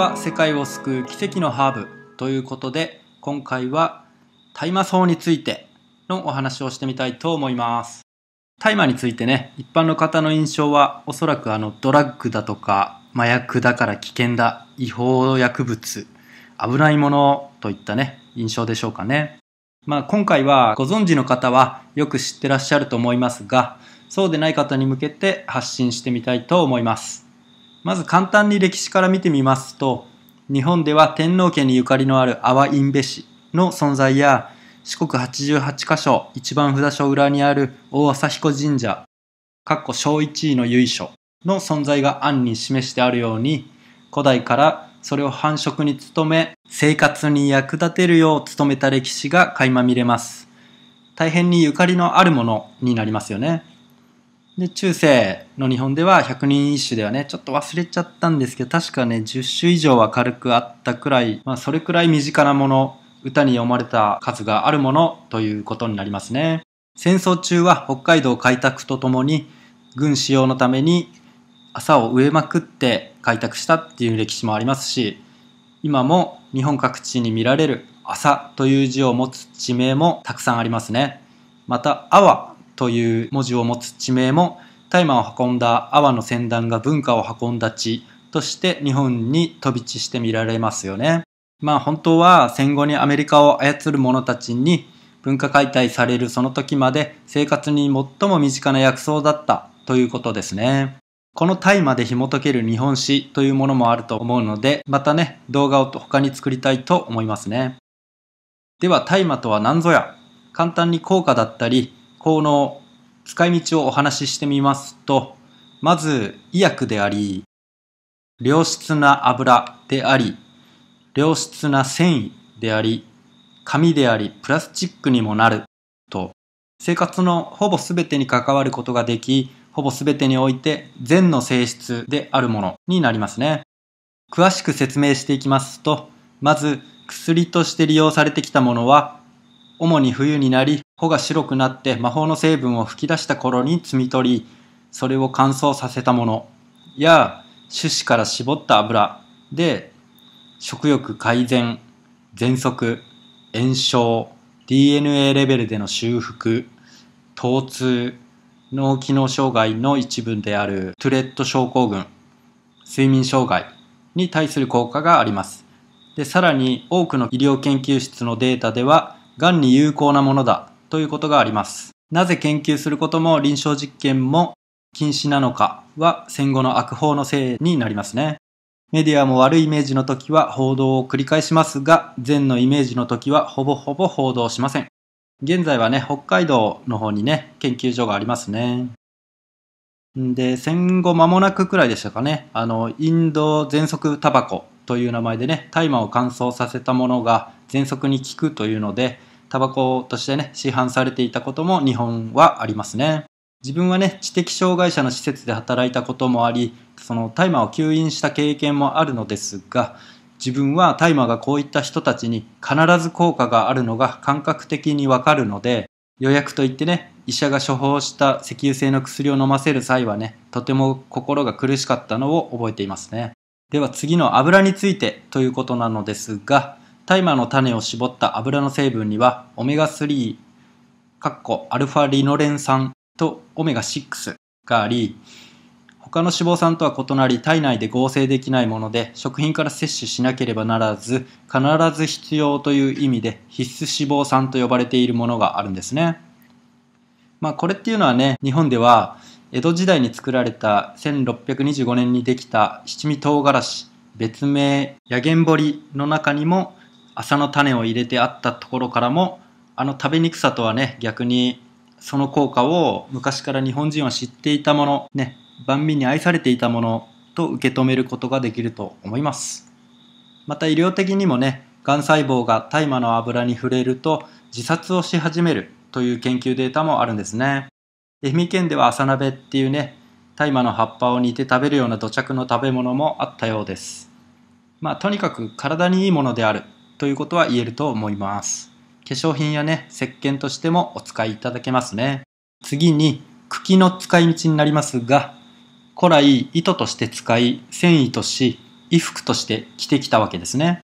は世界を救う奇跡のハーブということで今回は大麻草についてのお話をしてみたいと思います。大麻についてね一般の方の印象はおそらくあのドラッグだとか麻薬だから危険だ違法薬物危ないものといったね印象でしょうかね。まあ今回はご存知の方はよく知ってらっしゃると思いますがそうでない方に向けて発信してみたいと思います。まず簡単に歴史から見てみますと、日本では天皇家にゆかりのある阿波印部市の存在や、四国88カ所、一番札所裏にある大朝彦神社、かっこ小一位の由緒の存在が暗に示してあるように、古代からそれを繁殖に努め、生活に役立てるよう努めた歴史が垣間見れます。大変にゆかりのあるものになりますよね。で、中世の日本では百人一首ではね、ちょっと忘れちゃったんですけど、確かね、10種以上は軽くあったくらい、まあ、それくらい身近なもの、歌に読まれた数があるものということになりますね。戦争中は北海道開拓とともに、軍使用のために朝を植えまくって開拓したっていう歴史もありますし、今も日本各地に見られる朝という字を持つ地名もたくさんありますね。また、阿波という文字を持つ地名も大麻を運んだ阿波の船団が文化を運んだ地として日本に飛び地して見られますよね。まあ本当は戦後にアメリカを操る者たちに文化解体されるその時まで生活に最も身近な薬草だったということですね。この大麻で紐解ける日本史というものもあると思うので、またね、動画を他に作りたいと思いますね。では大麻とは何ぞや簡単に効果だったり、この使い道をお話ししてみますと、まず医薬であり、良質な油であり、良質な繊維であり、紙であり、プラスチックにもなると、生活のほぼ全てに関わることができ、ほぼ全てにおいて善の性質であるものになりますね。詳しく説明していきますと、まず薬として利用されてきたものは主に冬になり、穂が白くなって魔法の成分を吹き出した頃に摘み取り、それを乾燥させたものや、種子から絞った油で、食欲改善、喘息、炎症、DNA レベルでの修復、疼痛、脳機能障害の一部であるトゥレット症候群、睡眠障害に対する効果があります。で、さらに多くの医療研究室のデータでは、がんに有効なものだということがあります。なぜ研究することも臨床実験も禁止なのかは戦後の悪法のせいになりますね。メディアも悪いイメージの時は報道を繰り返しますが、善のイメージの時はほぼほぼ報道しません。現在はね、北海道の方にね、研究所がありますね。で、戦後間もなくくらいでしたかね、あの、インド喘息タバコという名前でね、大麻を乾燥させたものが喘息に効くというので、タバコとしてね、市販されていたことも日本はありますね。自分はね、知的障害者の施設で働いたこともあり、その大麻を吸引した経験もあるのですが、自分は大麻がこういった人たちに必ず効果があるのが感覚的にわかるので、予約といってね、医者が処方した石油性の薬を飲ませる際はね、とても心が苦しかったのを覚えていますね。では次の油についてということなのですが、大麻の種を絞った油の成分にはオメガ3、カッコアルファリノレン酸とオメガ6があり、他の脂肪酸とは異なり体内で合成できないもので食品から摂取しなければならず必ず必要という意味で必須脂肪酸と呼ばれているものがあるんですね。まあこれっていうのはね日本では江戸時代に作られた1625年にできた七味唐辛子別名ヤゲンボリの中にも麻の種を入れてあったところからもあの食べにくさとはね逆にその効果を昔から日本人は知っていたものね万民に愛されていたものと受け止めることができると思います。また医療的にもねがん細胞が大麻の油に触れると自殺をし始めるという研究データもあるんですね。愛媛県では朝鍋っていうね大麻の葉っぱを煮て食べるような土着の食べ物もあったようです。まあとにかく体にいいものである。ということは言えると思います。化粧品やね、石鹸としてもお使いいただけますね。次に、茎の使い道になりますが、古来糸として使い、繊維とし、衣服として着てきたわけですね。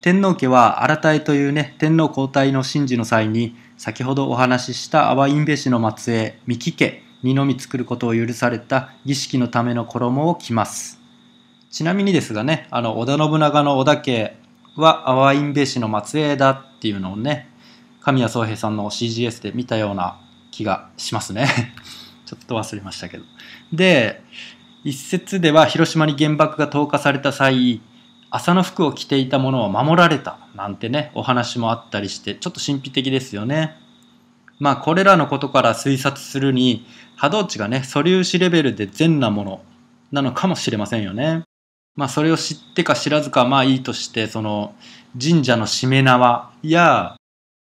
天皇家は新田江というね、天皇交代の神事の際に、先ほどお話しした阿波院部氏の末裔、三木家にのみ作ることを許された儀式のための衣を着ます。ちなみにですがね、あの、織田信長の織田家は阿波院部氏の末裔だっていうのをね、神谷宗平さんの CGS で見たような気がしますね。ちょっと忘れましたけど。で、一説では広島に原爆が投下された際、朝の服を着ていたものを守られたなんてね、お話もあったりして、ちょっと神秘的ですよね。まあ、これらのことから推察するに、波動値がね、素粒子レベルで善なものなのかもしれませんよね。まあ、それを知ってか知らずかまあいいとして、その、神社のしめ縄や、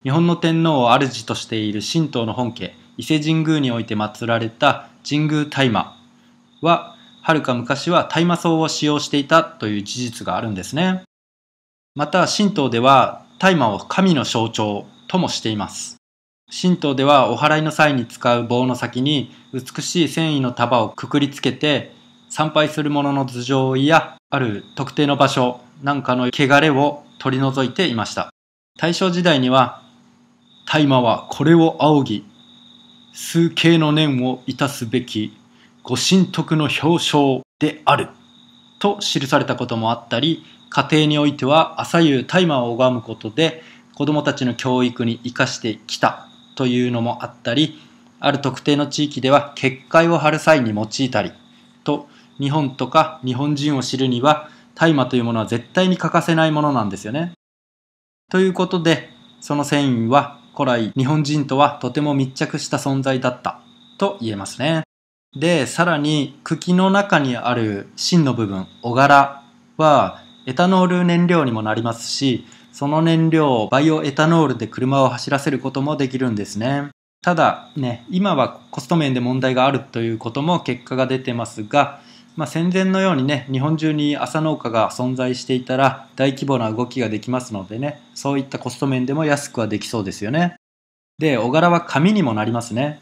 日本の天皇を主としている神道の本家、伊勢神宮において祀られた神宮大麻は、はるか昔は大麻草を使用していたという事実があるんですね。また神道では大麻を神の象徴ともしています。神道ではお祓いの際に使う棒の先に美しい繊維の束をくくりつけて参拝する者の頭上やある特定の場所なんかの汚れを取り除いていました。大正時代には大麻はこれを仰ぎ数形の念をいたすべきご神徳の表彰である。と記されたこともあったり家庭においては朝夕大麻を拝むことで子どもたちの教育に生かしてきた。というのもあったりある特定の地域では結界を張る際に用いたり。と日本とか日本人を知るには大麻というものは絶対に欠かせないものなんですよね。ということでその繊維は古来日本人とはとても密着した存在だったと言えますね。で、さらに茎の中にある芯の部分、小柄はエタノール燃料にもなりますし、その燃料をバイオエタノールで車を走らせることもできるんですね。ただね、今はコスト面で問題があるということも結果が出てますが、まあ、戦前のようにね、日本中に朝農家が存在していたら大規模な動きができますのでね、そういったコスト面でも安くはできそうですよね。で、小柄は紙にもなりますね。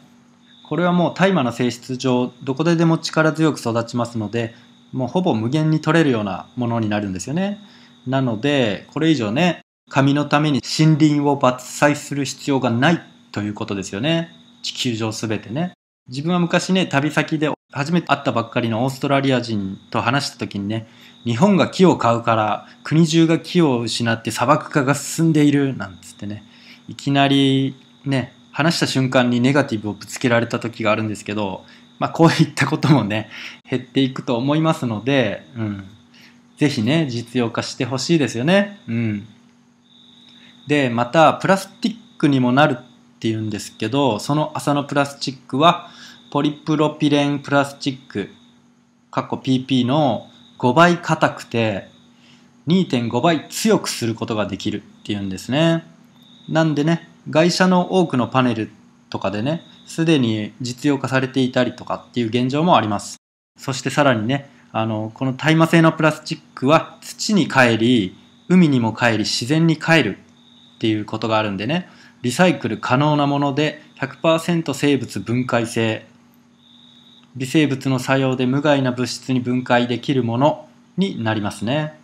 これはもう大麻の性質上どこででも力強く育ちますのでもうほぼ無限に取れるようなものになるんですよねなのでこれ以上ね紙のために森林を伐採する必要がないということですよね地球上すべてね自分は昔ね旅先で初めて会ったばっかりのオーストラリア人と話した時にね日本が木を買うから国中が木を失って砂漠化が進んでいるなんつってねいきなりね話した瞬間にネガティブをぶつけられた時があるんですけど、まあ、こういったこともね、減っていくと思いますので、うん。ぜひね、実用化してほしいですよね。うん。で、また、プラスチックにもなるっていうんですけど、その麻のプラスチックは、ポリプロピレンプラスチック、過去 PP の5倍硬くて、2.5倍強くすることができるっていうんですね。なんでね、外車の多くのパネルとかでね、すでに実用化されていたりとかっていう現状もあります。そしてさらにね、あの、この大麻製のプラスチックは土に帰り、海にも帰り、自然に帰るっていうことがあるんでね、リサイクル可能なもので100%生物分解性、微生物の作用で無害な物質に分解できるものになりますね。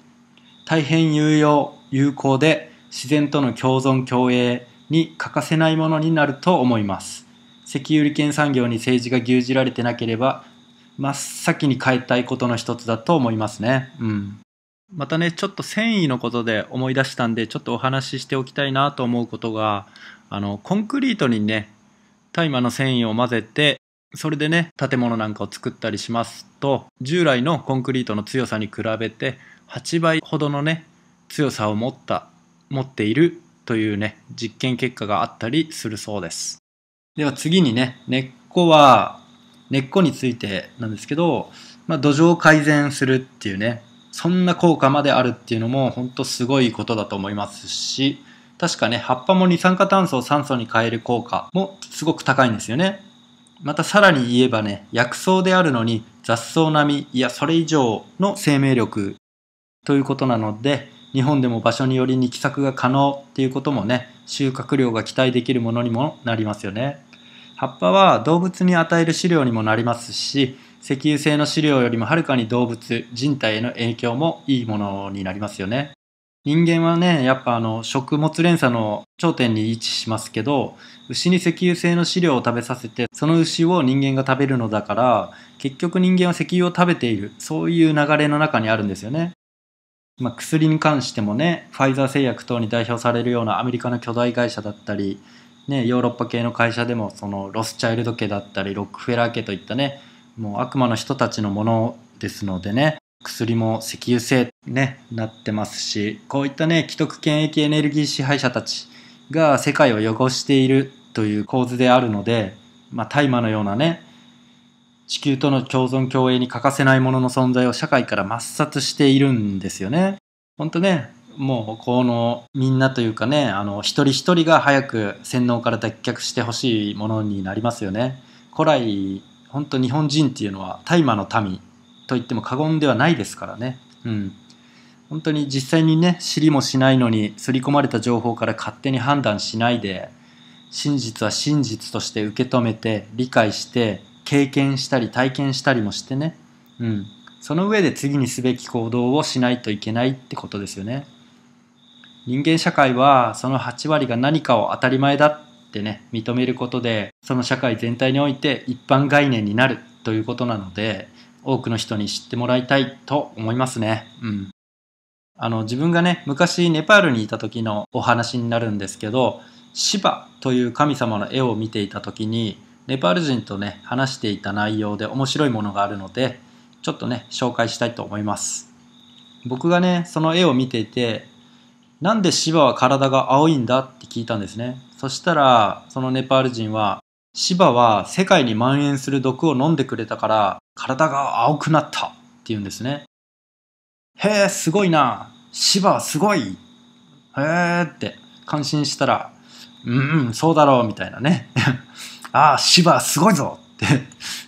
大変有用、有効で自然との共存共栄に欠かせないものになると思います。石油利権産業に政治が牛耳られてなければ、真っ先に変えたいことの一つだと思いますね。うん。またね、ちょっと繊維のことで思い出したんで、ちょっとお話ししておきたいなと思うことが、あの、コンクリートにね、大麻の繊維を混ぜて、それでね、建物なんかを作ったりしますと、従来のコンクリートの強さに比べて、8倍ほどのね、強さを持った、持っているというね、実験結果があったりするそうです。では次にね、根っこは、根っこについてなんですけど、まあ、土壌を改善するっていうね、そんな効果まであるっていうのも本当すごいことだと思いますし、確かね、葉っぱも二酸化炭素を酸素に変える効果もすごく高いんですよね。またさらに言えばね、薬草であるのに雑草並み、いやそれ以上の生命力ということなので、日本でも場所によりに寄作が可能っていうこともね、収穫量が期待できるものにもなりますよね。葉っぱは動物に与える飼料にもなりますし、石油製の飼料よりもはるかに動物人体への影響もいいものになりますよね。人間はねやっぱあの食物連鎖の頂点に位置しますけど牛に石油製の飼料を食べさせてその牛を人間が食べるのだから結局人間は石油を食べている。そういう流れの中にあるんですよね。まあ、薬に関してもねファイザー製薬等に代表されるようなアメリカの巨大会社だったり、ね、ヨーロッパ系の会社でもそのロスチャイルド家だったりロックフェラー家といったねもう悪魔の人たちのものですのでね薬も石油製ねなってますしこういったね既得権益エネルギー支配者たちが世界を汚しているという構図であるので、まあ、大麻のようなね地球との共存共栄に欠かせないものの存在を社会から抹殺しているんですよね。ほんとね、もうこのみんなというかね、あの一人一人が早く洗脳から脱却してほしいものになりますよね。古来、本当日本人っていうのは大麻の民と言っても過言ではないですからね。うん。本当に実際にね、知りもしないのに刷り込まれた情報から勝手に判断しないで、真実は真実として受け止めて理解して経験したり体験したりもしてね、うん、その上で次にすべき行動をしないといけないってことですよね。人間社会はその8割が何かを当たり前だってね認めることでその社会全体において一般概念になるということなので多くの人に知ってもらいたいと思いますね。うん。あの自分がね昔ネパールにいた時のお話になるんですけどシバという神様の絵を見ていた時にネパール人とね話していた内容で面白いものがあるのでちょっとね紹介したいと思います僕がねその絵を見ていてなんでシバは体が青いんだって聞いたんですねそしたらそのネパール人はシバは世界に蔓延する毒を飲んでくれたから体が青くなったって言うんですね。へえすごいな。シバすごい。へえって感心したらうんそうだろうみたいなね。ああ、芝すごいぞ。って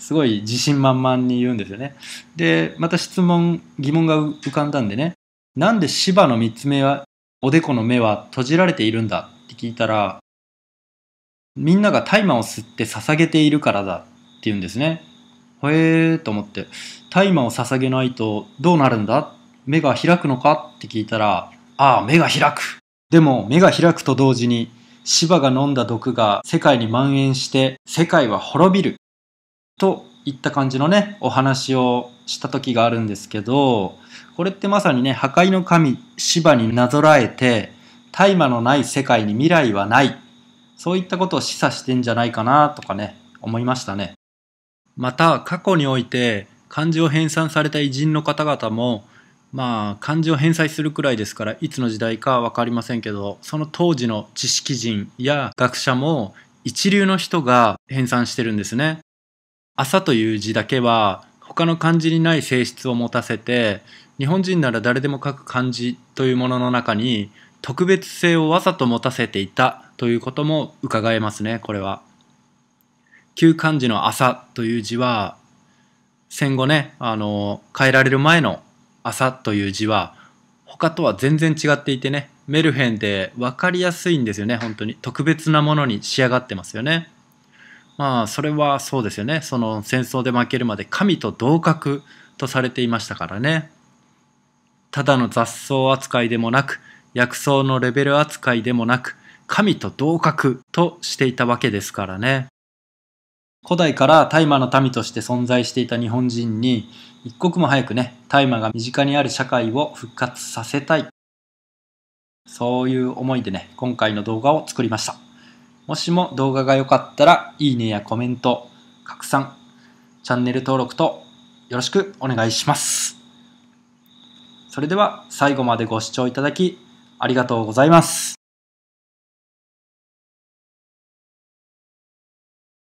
すごい自信満々に言うんですよね。で、また質問、疑問が浮かんだんでね、なんで芝の三つ目は、おでこの目は閉じられているんだ？って聞いたら、みんなが大麻を吸って捧げているからだって言うんですね。へえーと思って、大麻を捧げないとどうなるんだ？目が開くのか？って聞いたら、ああ、目が開く。でも目が開くと同時に芝が飲んだ毒が世界に蔓延して世界は滅びる。といった感じのねお話をした時があるんですけどこれってまさにね破壊の神芝になぞらえて大麻のない世界に未来はない。そういったことを示唆してんじゃないかなとかね思いましたねまた過去において漢字を編纂された偉人の方々もまあ漢字を返済するくらいですからいつの時代か分かりませんけどその当時の知識人や学者も一流の人が編纂してるんですね。朝という字だけは他の漢字にない性質を持たせて日本人なら誰でも書く漢字というものの中に特別性をわざと持たせていたということも伺えますねこれは。旧漢字の朝という字は戦後ねあの変えられる前の朝という字は他とは全然違っていてねメルヘンで分かりやすいんですよね本当に。特別なものに仕上がってますよね。まあそれはそうですよね。その戦争で負けるまで神と同格とされていましたからね。ただの雑草扱いでもなく薬草のレベル扱いでもなく神と同格としていたわけですからね。古代から大麻の民として存在していた日本人に一刻も早くね大麻が身近にある社会を復活させたい。そういう思いでね今回の動画を作りました。もしも動画が良かったらいいねやコメント拡散チャンネル登録とよろしくお願いします。それでは最後までご視聴いただきありがとうございます。